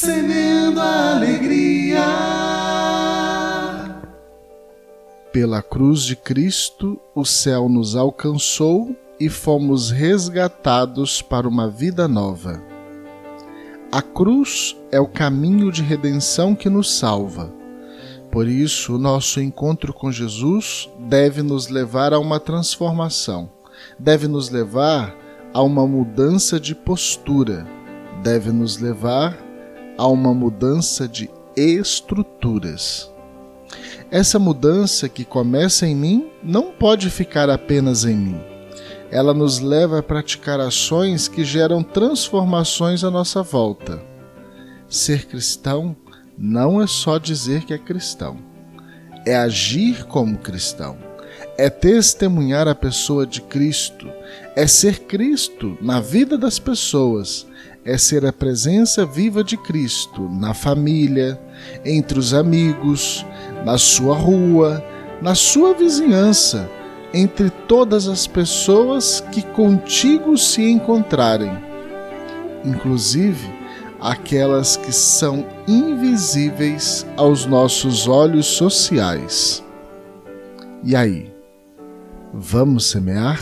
semeando a alegria. Pela cruz de Cristo, o céu nos alcançou e fomos resgatados para uma vida nova. A cruz é o caminho de redenção que nos salva. Por isso, o nosso encontro com Jesus deve nos levar a uma transformação, deve nos levar a uma mudança de postura, deve nos levar a uma mudança de estruturas. Essa mudança que começa em mim não pode ficar apenas em mim. Ela nos leva a praticar ações que geram transformações à nossa volta. Ser cristão não é só dizer que é cristão, é agir como cristão, é testemunhar a pessoa de Cristo, é ser Cristo na vida das pessoas, é ser a presença viva de Cristo na família, entre os amigos, na sua rua, na sua vizinhança, entre todas as pessoas que contigo se encontrarem, inclusive aquelas que são invisíveis aos nossos olhos sociais. E aí, vamos semear?